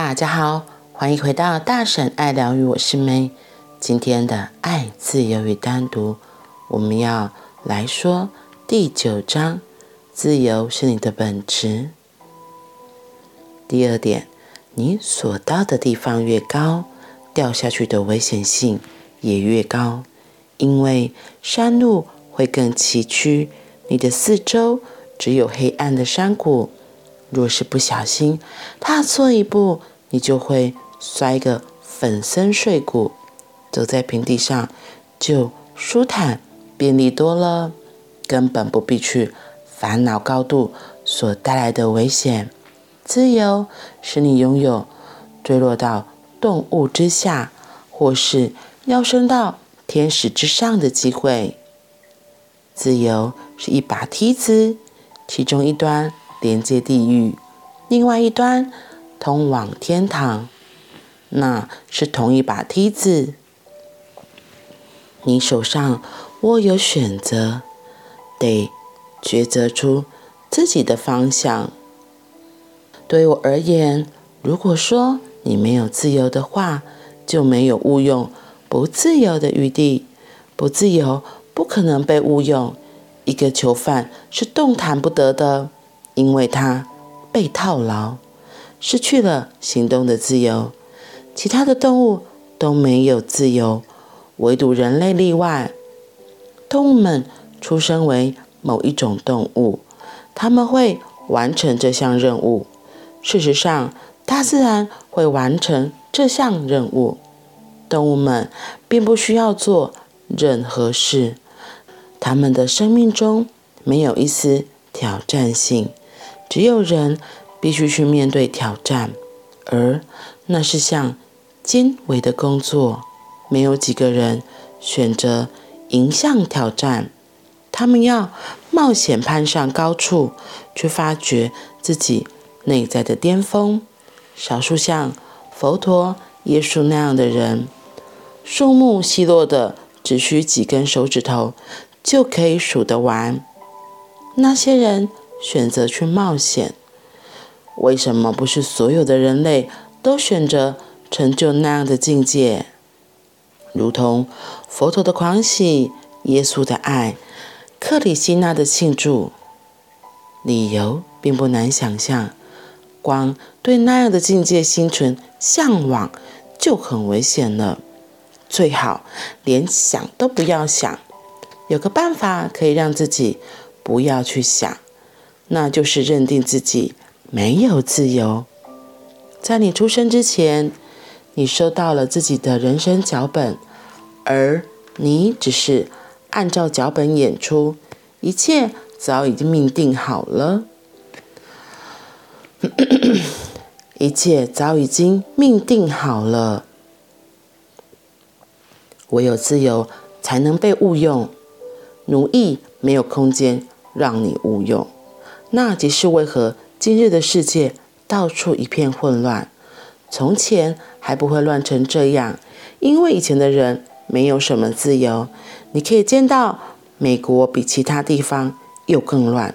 大家好，欢迎回到大婶爱疗愈，我是 May。今天的爱、自由与单独，我们要来说第九章：自由是你的本质。第二点，你所到的地方越高，掉下去的危险性也越高，因为山路会更崎岖，你的四周只有黑暗的山谷。若是不小心踏错一步，你就会摔个粉身碎骨。走在平地上就舒坦便利多了，根本不必去烦恼高度所带来的危险。自由使你拥有坠落到动物之下，或是要升到天使之上的机会。自由是一把梯子，其中一端，连接地狱，另外一端通往天堂，那是同一把梯子。你手上握有选择，得抉择出自己的方向。对我而言，如果说你没有自由的话，就没有误用不自由的余地。不自由不可能被误用。一个囚犯是动弹不得的。因为他被套牢，失去了行动的自由，其他的动物都没有自由，唯独人类例外。动物们出生为某一种动物，他们会完成这项任务。事实上，大自然会完成这项任务。动物们并不需要做任何事，他们的生命中没有一丝挑战性。只有人必须去面对挑战，而那是项艰闈的工作。没有几个人选择迎向挑战，他们要冒险攀上高处，去发掘自己内在的巅峰。少数像佛陀、耶稣那样的人，数目稀落的只需几根手指头就可以数得完。那些人。选择去冒险，为什么不是所有的人类都选择成就那样的境界？如同佛陀的狂喜、耶稣的爱、克里希那的庆祝，理由并不难想象。光对那样的境界心存向往就很危险了，最好连想都不要想。有个办法可以让自己不要去想。那就是认定自己没有自由。在你出生之前，你收到了自己的人生脚本，而你只是按照脚本演出，一切早已经命定好了。一切早已经命定好了。唯有自由才能被误用，奴役没有空间让你误用。那即是为何今日的世界到处一片混乱，从前还不会乱成这样，因为以前的人没有什么自由。你可以见到美国比其他地方又更乱，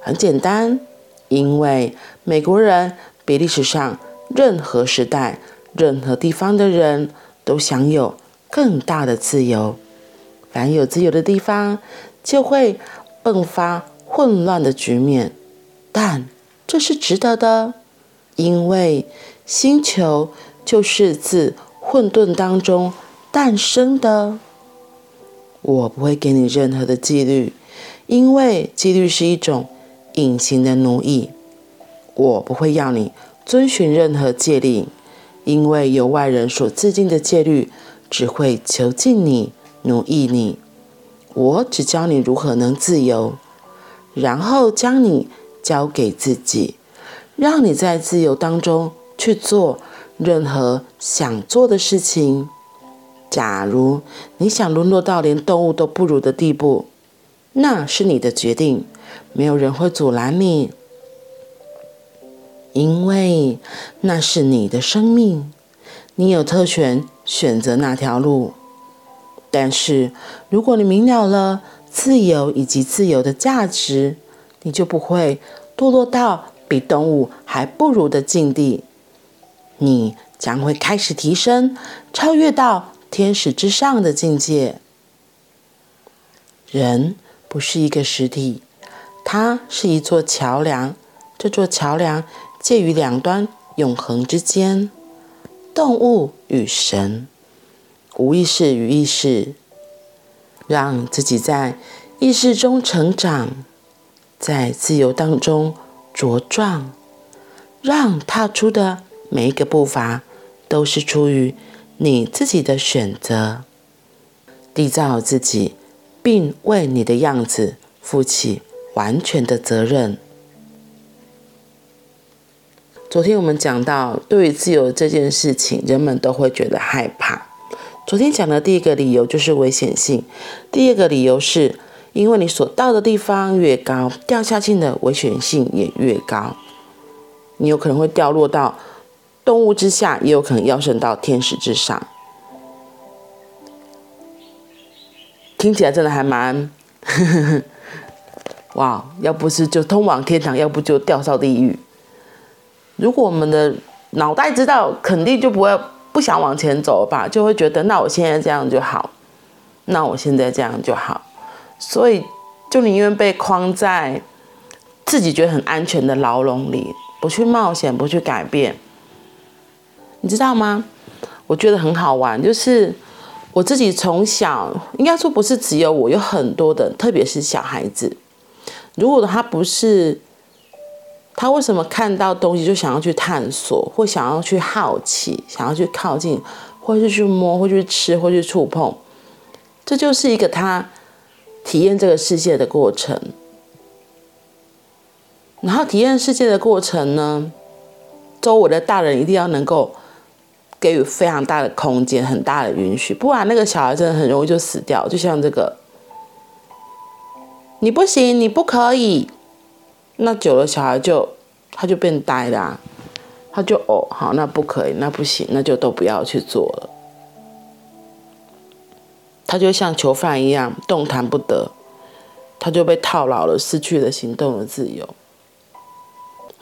很简单，因为美国人比历史上任何时代、任何地方的人都享有更大的自由。凡有自由的地方，就会迸发。混乱的局面，但这是值得的，因为星球就是自混沌当中诞生的。我不会给你任何的纪律，因为纪律是一种隐形的奴役。我不会要你遵循任何戒律，因为由外人所制定的戒律只会囚禁你、奴役你。我只教你如何能自由。然后将你交给自己，让你在自由当中去做任何想做的事情。假如你想沦落到连动物都不如的地步，那是你的决定，没有人会阻拦你，因为那是你的生命，你有特权选择那条路。但是如果你明了了，自由以及自由的价值，你就不会堕落到比动物还不如的境地。你将会开始提升，超越到天使之上的境界。人不是一个实体，它是一座桥梁。这座桥梁介于两端永恒之间，动物与神，无意识与意识，让自己在意识中成长，在自由当中茁壮，让踏出的每一个步伐都是出于你自己的选择，缔造自己，并为你的样子负起完全的责任。昨天我们讲到，对于自由这件事情，人们都会觉得害怕。昨天讲的第一个理由就是危险性，第二个理由是因为你所到的地方越高，掉下去的危险性也越高。你有可能会掉落到动物之下，也有可能要升到天使之上。听起来真的还蛮，哇！要不是就通往天堂，要不就掉到地狱。如果我们的脑袋知道，肯定就不会不想往前走吧，就会觉得那我现在这样就好，那我现在这样就好，所以就宁愿被框在自己觉得很安全的牢笼里，不去冒险，不去改变。你知道吗？我觉得很好玩，就是我自己从小，应该说不是只有我，有很多的，特别是小孩子，如果他不是。他为什么看到东西就想要去探索，或想要去好奇，想要去靠近，或是去摸，或去吃，或去触碰？这就是一个他体验这个世界的过程。然后体验世界的过程呢，周围的大人一定要能够给予非常大的空间，很大的允许，不然那个小孩真的很容易就死掉。就像这个，你不行，你不可以。那久了，小孩就他就变呆了，他就哦，好，那不可以，那不行，那就都不要去做了。他就像囚犯一样动弹不得，他就被套牢了，失去了行动的自由。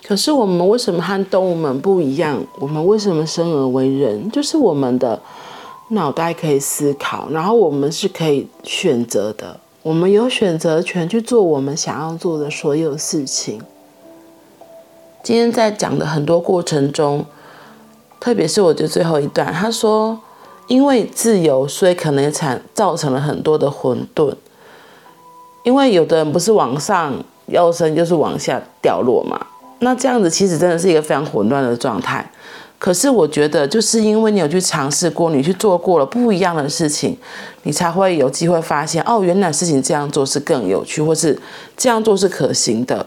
可是我们为什么和动物们不一样？我们为什么生而为人？就是我们的脑袋可以思考，然后我们是可以选择的。我们有选择权去做我们想要做的所有事情。今天在讲的很多过程中，特别是我的最后一段，他说：“因为自由，所以可能产造成了很多的混沌。因为有的人不是往上要升，就是往下掉落嘛。那这样子其实真的是一个非常混乱的状态。”可是我觉得，就是因为你有去尝试过，你去做过了不一样的事情，你才会有机会发现，哦，原来事情这样做是更有趣，或是这样做是可行的。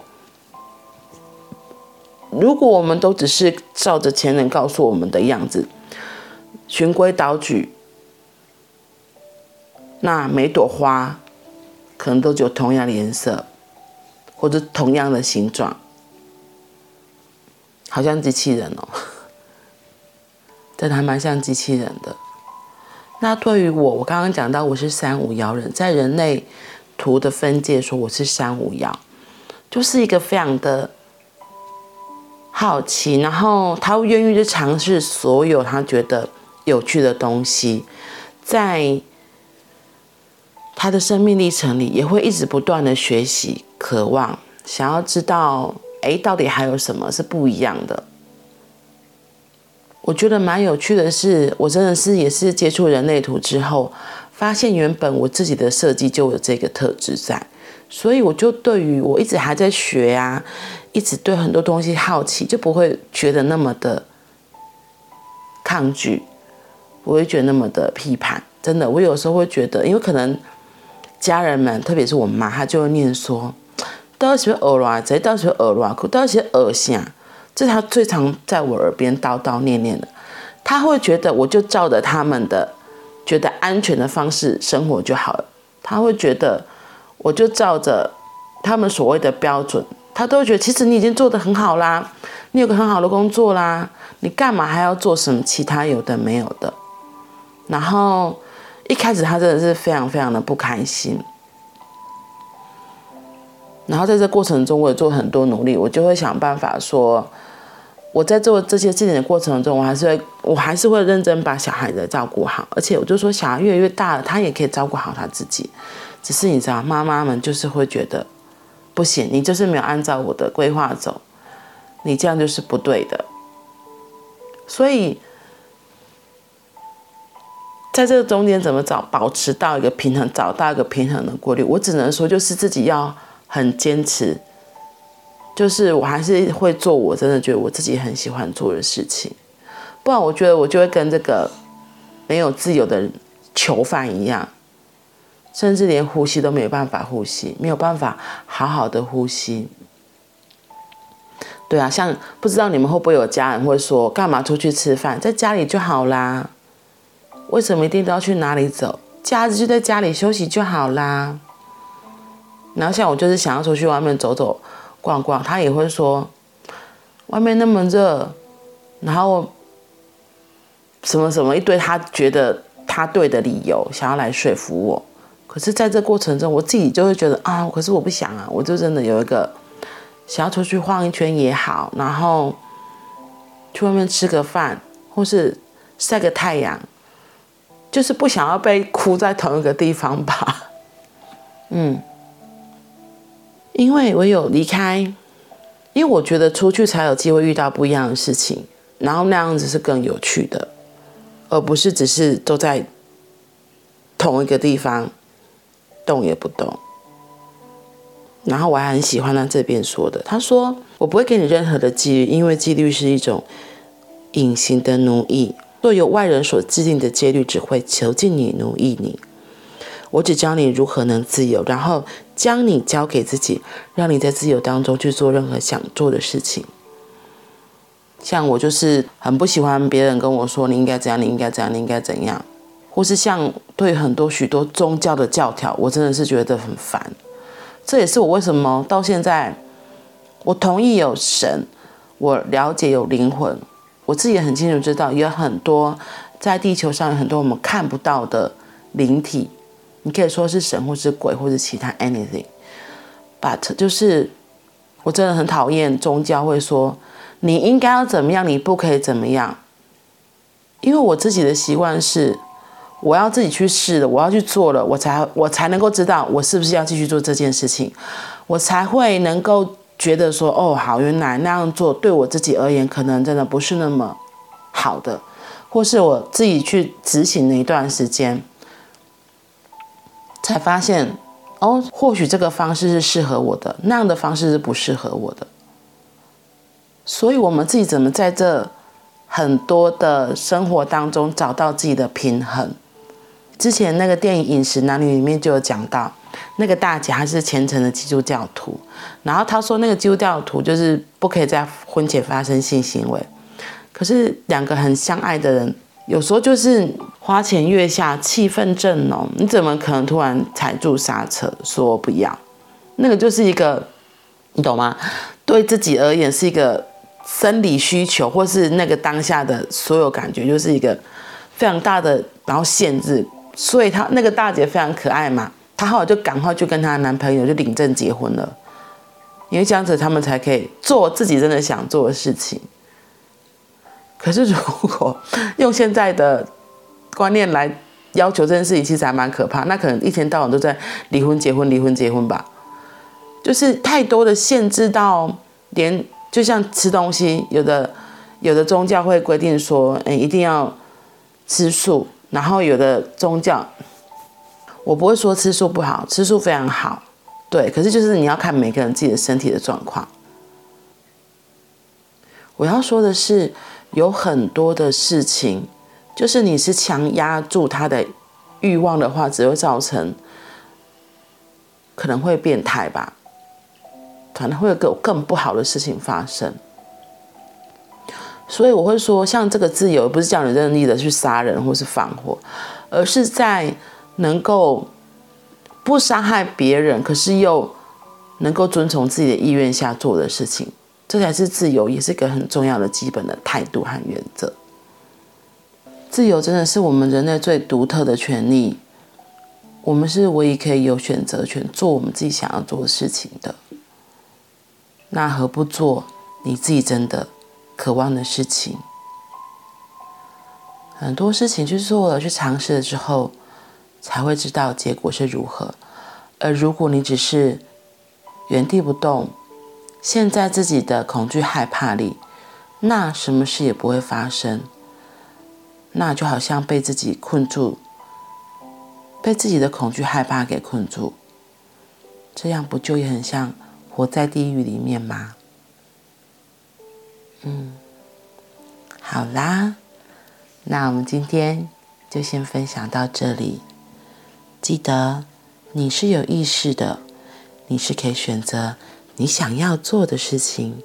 如果我们都只是照着前人告诉我们的样子，循规蹈矩，那每朵花可能都只有同样的颜色，或者同样的形状，好像机器人哦。真的还蛮像机器人的。那对于我，我刚刚讲到我是三五幺人，在人类图的分界说我是三五幺，就是一个非常的好奇，然后他愿意去尝试所有他觉得有趣的东西，在他的生命历程里也会一直不断的学习，渴望想要知道，哎，到底还有什么是不一样的。我觉得蛮有趣的是，我真的是也是接触人类图之后，发现原本我自己的设计就有这个特质在，所以我就对于我一直还在学啊，一直对很多东西好奇，就不会觉得那么的抗拒，不会觉得那么的批判。真的，我有时候会觉得，因为可能家人们，特别是我妈，她就会念说，到时候耳软，到时候耳软，到时候耳响。这是他最常在我耳边叨叨念念的，他会觉得我就照着他们的觉得安全的方式生活就好了，他会觉得我就照着他们所谓的标准，他都会觉得其实你已经做得很好啦，你有个很好的工作啦，你干嘛还要做什么其他有的没有的？然后一开始他真的是非常非常的不开心，然后在这过程中我也做很多努力，我就会想办法说。我在做这些事情的过程中，我还是会，我还是会认真把小孩子照顾好。而且我就说，小孩越来越大了，他也可以照顾好他自己。只是你知道，妈妈们就是会觉得不行，你就是没有按照我的规划走，你这样就是不对的。所以，在这个中间怎么找，保持到一个平衡，找到一个平衡的规律，我只能说，就是自己要很坚持。就是我还是会做我真的觉得我自己很喜欢做的事情，不然我觉得我就会跟这个没有自由的囚犯一样，甚至连呼吸都没有办法呼吸，没有办法好好的呼吸。对啊，像不知道你们会不会有家人会说，干嘛出去吃饭，在家里就好啦？为什么一定都要去哪里走？假日就在家里休息就好啦。然后像我就是想要出去外面走走。逛逛，他也会说，外面那么热，然后什么什么一堆，他觉得他对的理由，想要来说服我。可是，在这过程中，我自己就会觉得啊，可是我不想啊，我就真的有一个想要出去晃一圈也好，然后去外面吃个饭，或是晒个太阳，就是不想要被箍在同一个地方吧。嗯。因为我有离开，因为我觉得出去才有机会遇到不一样的事情，然后那样子是更有趣的，而不是只是都在同一个地方动也不动。然后我还很喜欢他这边说的，他说：“我不会给你任何的纪律，因为纪律是一种隐形的奴役，若由外人所制定的纪律只会囚禁你、奴役你。我只教你如何能自由，然后。”将你交给自己，让你在自由当中去做任何想做的事情。像我就是很不喜欢别人跟我说，你应该怎样，你应该怎样，你应该怎样，或是像对很多许多宗教的教条，我真的是觉得很烦。这也是我为什么到现在，我同意有神，我了解有灵魂，我自己也很清楚知道，有很多在地球上有很多我们看不到的灵体。你可以说是神，或是鬼，或者其他 anything，but 就是我真的很讨厌宗教会说你应该要怎么样，你不可以怎么样。因为我自己的习惯是，我要自己去试的，我要去做了，我才我才能够知道我是不是要继续做这件事情，我才会能够觉得说，哦，好，原来那样做对我自己而言可能真的不是那么好的，或是我自己去执行了一段时间。才发现，哦，或许这个方式是适合我的，那样的方式是不适合我的。所以，我们自己怎么在这很多的生活当中找到自己的平衡？之前那个电影《饮食男女》里面就有讲到，那个大姐她是虔诚的基督教徒，然后她说那个基督教徒就是不可以在婚前发生性行为，可是两个很相爱的人。有时候就是花前月下，气氛正浓，你怎么可能突然踩住刹车说不要？那个就是一个，你懂吗？对自己而言是一个生理需求，或是那个当下的所有感觉，就是一个非常大的然后限制。所以她那个大姐非常可爱嘛，她后来就赶快就跟她男朋友就领证结婚了，因为这样子他们才可以做自己真的想做的事情。可是，如果用现在的观念来要求这件事情，其实还蛮可怕。那可能一天到晚都在离婚、结婚、离婚、结婚吧。就是太多的限制到连，就像吃东西，有的有的宗教会规定说，诶，一定要吃素。然后有的宗教，我不会说吃素不好，吃素非常好，对。可是就是你要看每个人自己的身体的状况。我要说的是。有很多的事情，就是你是强压住他的欲望的话，只会造成可能会变态吧，可能会有更不好的事情发生。所以我会说，像这个自由，不是叫你任意的去杀人或是放火，而是在能够不伤害别人，可是又能够遵从自己的意愿下做的事情。这才是自由，也是一个很重要的基本的态度和原则。自由真的是我们人类最独特的权利，我们是唯一可以有选择权，做我们自己想要做的事情的。那何不做你自己真的渴望的事情。很多事情去做了去尝试了之后，才会知道结果是如何。而如果你只是原地不动，陷在自己的恐惧害怕里，那什么事也不会发生。那就好像被自己困住，被自己的恐惧害怕给困住，这样不就也很像活在地狱里面吗？嗯，好啦，那我们今天就先分享到这里。记得你是有意识的，你是可以选择你想要做的事情，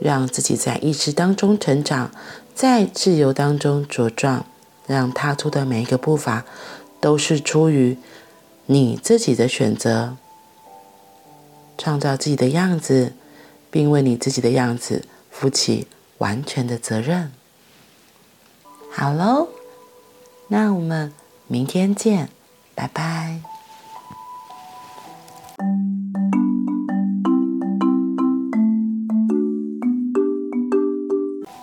让自己在意识当中成长。在自由当中茁壮，让踏出的每一个步伐都是出于你自己的选择，创造自己的样子，并为你自己的样子负起完全的责任。好喽，那我们明天见，拜拜。